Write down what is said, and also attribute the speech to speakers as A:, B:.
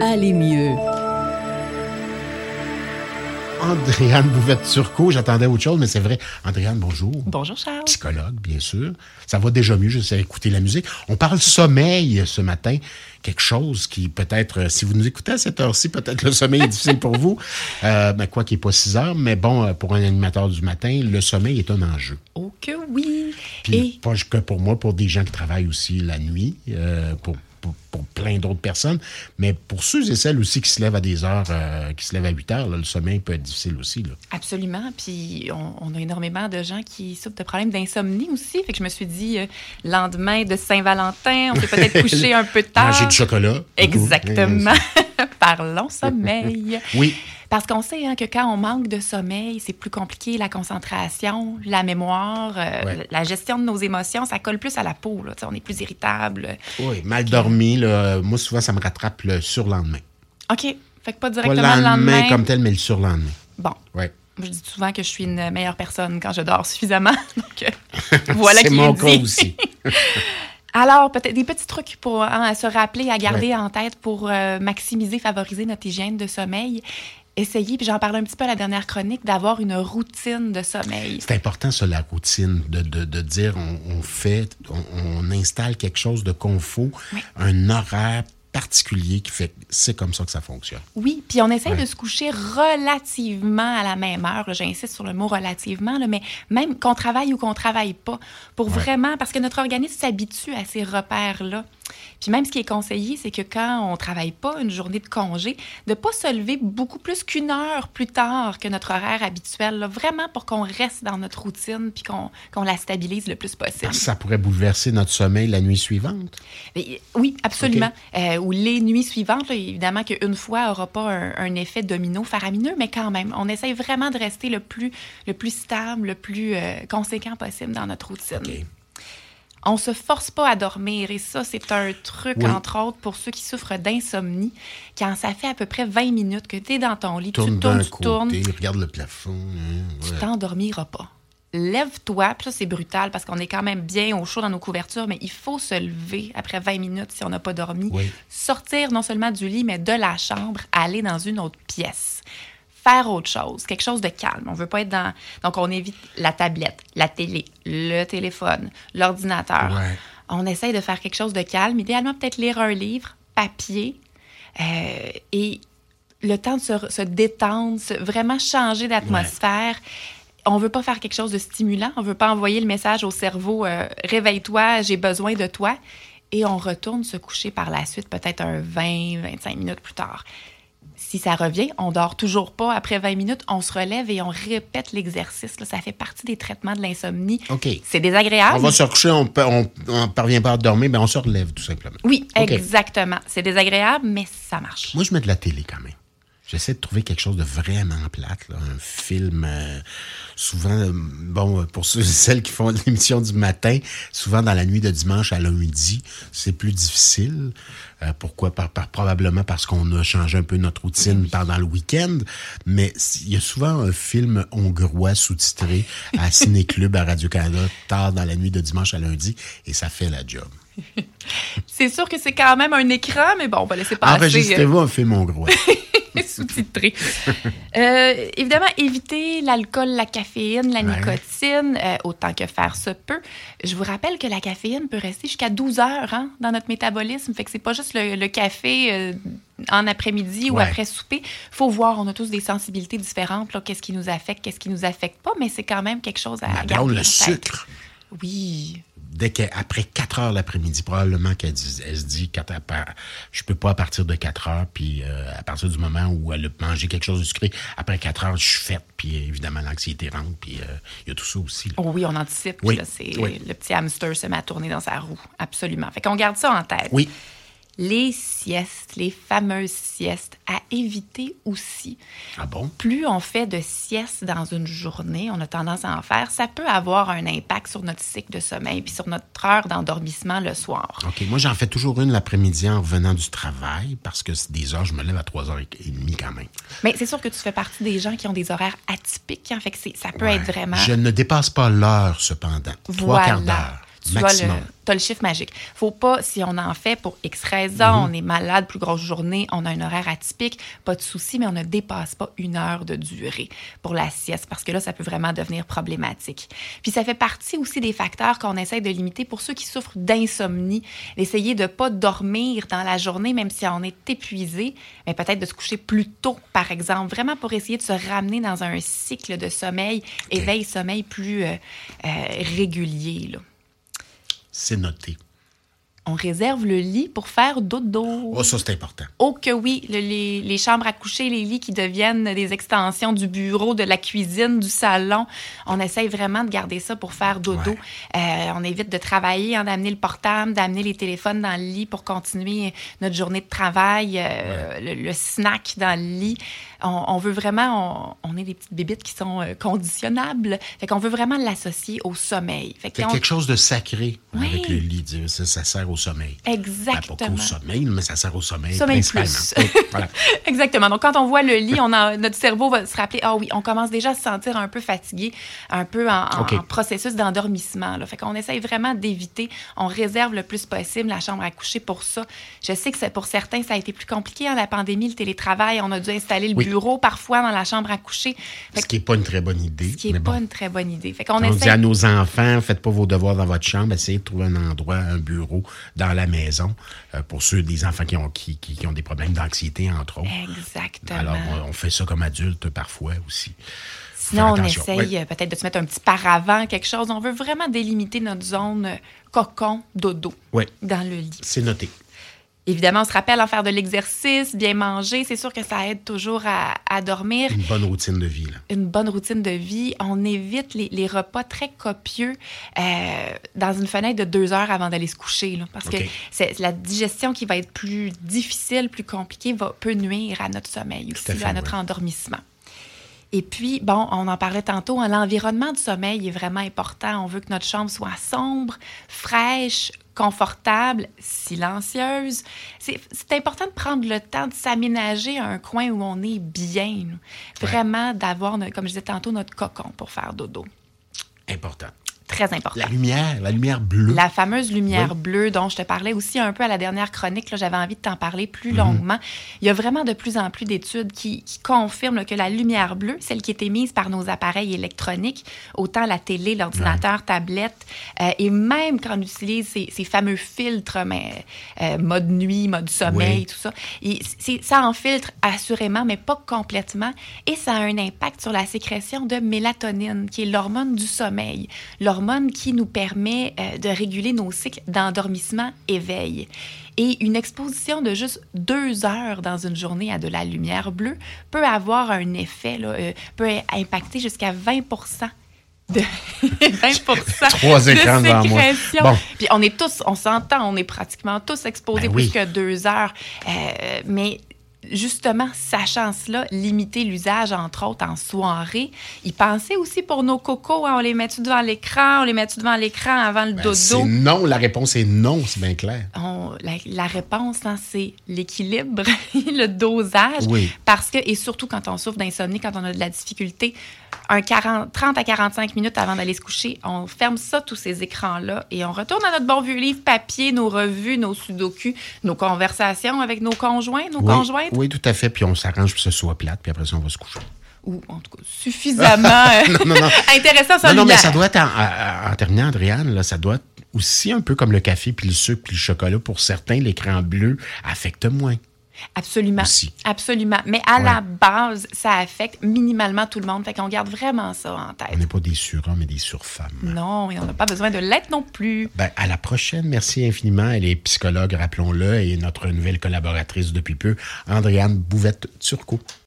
A: aller mieux.
B: Andréane Bouvette-Turcot, j'attendais autre chose, mais c'est vrai. Andréane, bonjour.
C: Bonjour Charles.
B: Psychologue, bien sûr. Ça va déjà mieux, j'essaie d'écouter la musique. On parle sommeil ce matin. Quelque chose qui peut-être, si vous nous écoutez à cette heure-ci, peut-être le sommeil est difficile pour vous. Euh, mais quoi qu'il n'est pas 6 heures, mais bon, pour un animateur du matin, le sommeil est un enjeu.
C: Oh que oui.
B: Puis
C: Et?
B: pas que pour moi, pour des gens qui travaillent aussi la nuit, euh, pour, pour, pour plein d'autres personnes, mais pour ceux et celles aussi qui se lèvent à des heures, euh, qui se lèvent à 8 heures, là, le sommeil peut être difficile aussi. Là.
C: absolument. Puis on, on a énormément de gens qui souffrent de problèmes d'insomnie aussi. Fait que je me suis dit, euh, lendemain de Saint-Valentin, on s'est peut-être couché un peu tard.
B: Manger du chocolat.
C: Exactement. Parlons sommeil.
B: Oui.
C: Parce qu'on sait hein, que quand on manque de sommeil, c'est plus compliqué, la concentration, la mémoire, euh,
B: Ouais.
C: la gestion de nos émotions, ça colle plus à la peau. Là. On est plus irritable.
B: Oui, mal dormi, là, moi souvent ça me rattrape le surlendemain.
C: OK. Fait que pas
B: Pas
C: directement
B: le
C: le
B: lendemain
C: lendemain.
B: comme tel, mais le surlendemain.
C: Bon.
B: Ouais.
C: Je dis souvent que je suis une meilleure personne quand je dors suffisamment. Donc, euh, voilà qui
B: mon
C: est
B: cas
C: dit.
B: aussi.
C: Alors, peut-être des petits trucs pour hein, à se rappeler, à garder
B: Ouais.
C: en tête pour euh, maximiser, favoriser notre hygiène de sommeil. Essayez, puis j'en parlais un petit peu à la dernière chronique, d'avoir une routine de sommeil.
B: C'est important, ça, la routine, de, de, de dire on, on fait, on, on installe quelque chose de confort,
C: Oui.
B: un horaire particulier qui fait c'est comme ça que ça fonctionne.
C: Oui, puis on essaye
B: Ouais.
C: de se coucher relativement à la même heure. J'insiste sur le mot relativement, là, mais même qu'on travaille ou qu'on travaille pas, pour vraiment, parce que notre organisme s'habitue à ces repères-là. Puis même ce qui est conseillé, c'est que quand on travaille pas une journée de congé, de pas se lever beaucoup plus qu'une heure plus tard que notre horaire habituel, là, vraiment pour qu'on reste dans notre routine puis qu'on la stabilise le plus possible.
B: Que ça pourrait bouleverser notre sommeil la nuit suivante?
C: Mais, oui, absolument. Euh, ou les nuits suivantes, là, évidemment qu'une fois n'aura pas un, un effet domino faramineux, mais quand même, on essaye vraiment de rester le plus, le plus stable, le plus euh, conséquent possible dans notre routine. On se force pas à dormir et ça, c'est un truc,
B: Oui.
C: entre autres, pour ceux qui souffrent d'insomnie. Quand ça fait à peu près 20 minutes que tu es dans ton lit,
B: Tourne
C: tu tournes, tu tournes,
B: côté, regarde le plafond. hein,
C: tu t'endormiras pas. Lève-toi, puis ça c'est brutal parce qu'on est quand même bien au chaud dans nos couvertures, mais il faut se lever après 20 minutes si on n'a pas dormi.
B: Oui.
C: Sortir non seulement du lit, mais de la chambre, aller dans une autre pièce. Faire autre chose, quelque chose de calme. On veut pas être dans. Donc, on évite la tablette, la télé, le téléphone, l'ordinateur.
B: Ouais.
C: On essaye de faire quelque chose de calme. Idéalement, peut-être lire un livre, papier, euh, et le temps de se, se détendre, se- vraiment changer d'atmosphère. On veut pas faire quelque chose de stimulant. On veut pas envoyer le message au cerveau euh, réveille-toi, j'ai besoin de toi. Et on retourne se coucher par la suite, peut-être un 20-25 minutes plus tard. Si ça revient, on dort toujours pas. Après 20 minutes, on se relève et on répète l'exercice. Ça fait partie des traitements de l'insomnie.
B: OK.
C: C'est désagréable.
B: On va se recoucher, on on parvient pas à dormir, mais on se relève tout simplement.
C: Oui, exactement. C'est désagréable, mais ça marche.
B: Moi, je mets de la télé quand même. J'essaie de trouver quelque chose de vraiment plate, là, un film. euh, souvent, euh, bon, pour ceux et celles qui font l'émission du matin, souvent dans la nuit de dimanche à lundi, c'est plus difficile. Euh, pourquoi? Par, par- probablement parce qu'on a changé un peu notre routine pendant le week-end. Mais il y a souvent un film hongrois sous-titré à Ciné-Club à Radio-Canada tard dans la nuit de dimanche à lundi et ça fait la job.
C: C'est sûr que c'est quand même un écran, mais bon, on va laisser passer. euh,
B: Enregistrez-vous un film hongrois.
C: sous-titré. Euh, évidemment, éviter l'alcool, la caféine, la nicotine, euh, autant que faire se peut. Je vous rappelle que la caféine peut rester jusqu'à 12 heures hein, dans notre métabolisme. Fait que c'est pas juste le, le café euh, en après-midi ou
B: Ouais.
C: après souper. faut voir, on a tous des sensibilités différentes. là, Qu'est-ce qui nous affecte, qu'est-ce qui nous affecte pas, mais c'est quand même quelque chose à
B: Ma
C: garder
B: le sucre.
C: Oui.
B: Dès qu'après 4 heures l'après-midi, probablement qu'elle elle se dit quand elle part, je peux pas à partir de 4 heures, puis euh, à partir du moment où elle a mangé quelque chose de sucré, après 4 heures, je suis faite, puis évidemment l'anxiété rentre, puis euh, il y a tout ça aussi. là.
C: Oh oui, on anticipe.
B: Oui,
C: Là,
B: oui.
C: le petit hamster se met à tourner dans sa roue. Absolument. Fait qu'on garde ça en tête.
B: Oui,
C: Les siestes, les fameuses siestes, à éviter aussi.
B: ah bon?
C: Plus on fait de siestes dans une journée, on a tendance à en faire, ça peut avoir un impact sur notre cycle de sommeil puis sur notre heure d'endormissement le soir.
B: OK, moi j'en fais toujours une l'après-midi en revenant du travail, parce que c'est des heures, je me lève à 3h30 quand même.
C: Mais c'est sûr que tu fais partie des gens qui ont des horaires atypiques, hein, fait que c'est- ça peut
B: Ouais.
C: être vraiment...
B: Je ne dépasse pas l'heure, cependant. Trois quarts d'heure.
C: Tu as le, t'as le chiffre magique. Faut pas, si on en fait pour X raisons,
B: Mm-hmm.
C: on est malade, plus grosse journée, on a un horaire atypique, pas de souci, mais on ne dépasse pas une heure de durée pour la sieste parce que là, ça peut vraiment devenir problématique. Puis ça fait partie aussi des facteurs qu'on essaie de limiter pour ceux qui souffrent d'insomnie, d'essayer de pas dormir dans la journée, même si on est épuisé, mais peut-être de se coucher plus tôt, par exemple, vraiment pour essayer de se ramener dans un cycle de sommeil, éveil-sommeil plus euh, euh, régulier. là.
B: C'est noté.
C: On réserve le lit pour faire dodo.
B: Oh, ça, c'est important.
C: Oh que oui, le- les, les chambres à coucher, les lits qui deviennent des extensions du bureau, de la cuisine, du salon. On essaye vraiment de garder ça pour faire dodo.
B: Ouais.
C: Euh, on évite de travailler, hein, d'amener le portable, d'amener les téléphones dans le lit pour continuer notre journée de travail, euh, le, le snack dans le lit. On, on veut vraiment, on, on est des petites bébites qui sont euh, conditionnables. Fait qu'on veut vraiment l'associer au sommeil. Fait
B: C'est
C: qu'on-
B: quelque chose de sacré
C: Oui.
B: avec le lit. Ça, ça sert au sommeil. Ben,
C: Exactement.
B: pas qu'au sommeil, mais ça sert au sommeil.
C: Sommeil plus.
B: Voilà.
C: Exactement. Donc, quand on voit le lit, on a, notre cerveau va se rappeler, ah oui, on commence déjà à se sentir un peu fatigué, un peu en, en- en processus d'endormissement. Fait qu'on essaye vraiment d'éviter, on réserve le plus possible la chambre à coucher pour ça. Je sais que pour certains, ça a été plus compliqué, hein, la pandémie, le télétravail. On a dû installer le
B: Oui.
C: Bureau parfois dans la chambre à coucher. Fait
B: Ce qui n'est pas une très bonne idée.
C: ce qui n'est
B: bon.
C: pas une très bonne idée. Fait qu'on
B: On dit à nos enfants, faites pas vos devoirs dans votre chambre, essayez de trouver un endroit, un bureau dans la maison euh, pour ceux des enfants qui ont, qui, qui- qui ont des problèmes d'anxiété, entre autres.
C: Exactement.
B: Alors, on, on fait ça comme adultes parfois aussi.
C: Sinon, on essaye
B: Oui.
C: euh, peut-être de se mettre un petit paravent, quelque chose. On veut vraiment délimiter notre zone euh, cocon, dodo
B: Oui,
C: dans le lit.
B: c'est noté.
C: Évidemment, on se rappelle en faire de l'exercice, bien manger. C'est sûr que ça aide toujours à, à dormir.
B: Une bonne routine de vie. Là.
C: Une bonne routine de vie. On évite les, les repas très copieux euh, dans une fenêtre de deux heures avant d'aller se coucher. là, parce que
B: OK.
C: c'est la digestion qui va être plus difficile, plus compliquée, va, peut nuire à notre sommeil aussi,
B: à
C: là,
B: fait,
C: à notre
B: ouais.
C: endormissement. Et puis, bon, on en parlait tantôt, hein, l'environnement de sommeil est vraiment important. On veut que notre chambre soit sombre, fraîche, confortable, silencieuse. C'est important de prendre le temps de s'aménager un coin où on est bien. Vraiment d'avoir, comme je disais tantôt, notre cocon pour faire dodo.
B: Important.
C: Très important.
B: La lumière, la lumière bleue.
C: La fameuse lumière
B: Oui.
C: bleue dont je te parlais aussi un peu à la dernière chronique, là, j'avais envie de t'en parler plus
B: Mhm.
C: longuement. Il y a vraiment de plus en plus d'études qui, qui confirment que la lumière bleue, celle qui est émise par nos appareils électroniques, autant la télé, l'ordinateur, tablette, euh, et même quand on utilise ces, ces fameux filtres, mais, euh, mode nuit, mode sommeil,
B: Oui.
C: tout ça, et ça en filtre assurément, mais pas complètement, et ça a un impact sur la sécrétion de mélatonine, qui est l'hormone du sommeil, l'hormone qui nous permet euh, de réguler nos cycles d'endormissement-éveil. Et une exposition de juste deux heures dans une journée à de la lumière bleue peut avoir un effet, là, euh, peut impacter jusqu'à 20% de 20
B: Trois
C: de
B: écrans moi.
C: sécrétion.
B: Bon.
C: Puis on est tous, on s'entend, on est pratiquement tous exposés
B: Ben
C: plus que deux heures. Euh, mais justement, sachant cela, limiter l'usage, entre autres, en soirée. Y penser aussi pour nos cocos. hein, on les met-tu devant l'écran? On les met-tu devant l'écran avant le
B: Ben,
C: dodo?
B: non, la réponse est non, c'est bien clair.
C: On- la, la réponse, hein, c'est l'équilibre, le dosage.
B: Oui.
C: Parce que, et surtout quand on souffre d'insomnie, quand on a de la difficulté, un 40, 30 à 45 minutes avant d'aller se coucher, on ferme ça, tous ces écrans-là, et on retourne à notre bon vieux livre papier, nos revues, nos sudoku, nos conversations avec nos conjoints, nos
B: Oui,
C: conjointes,
B: oui, tout à fait. Puis on s'arrange pour que ce soit plate, puis après ça, on va se coucher.
C: Ou en tout cas suffisamment euh,
B: Non, non, non.
C: intéressant sans
B: Non, non, mais ça doit être, en, en- en terminant, Adriane, là, ça doit être aussi un peu comme le café, puis le sucre, puis le chocolat. Pour certains, l'écran bleu affecte moins.
C: Absolument.
B: Aussi.
C: Absolument. Mais à
B: Ouais.
C: la base, ça affecte minimalement tout le monde. Fait qu'on garde vraiment ça en tête.
B: On n'est pas des surhommes, mais des surfemmes.
C: Non, et on n'a pas besoin de l'être non plus.
B: Ben, à la prochaine. Merci infiniment. Elle est psychologue, rappelons-le, et notre nouvelle collaboratrice depuis peu, Andréane Bouvette-Turcot.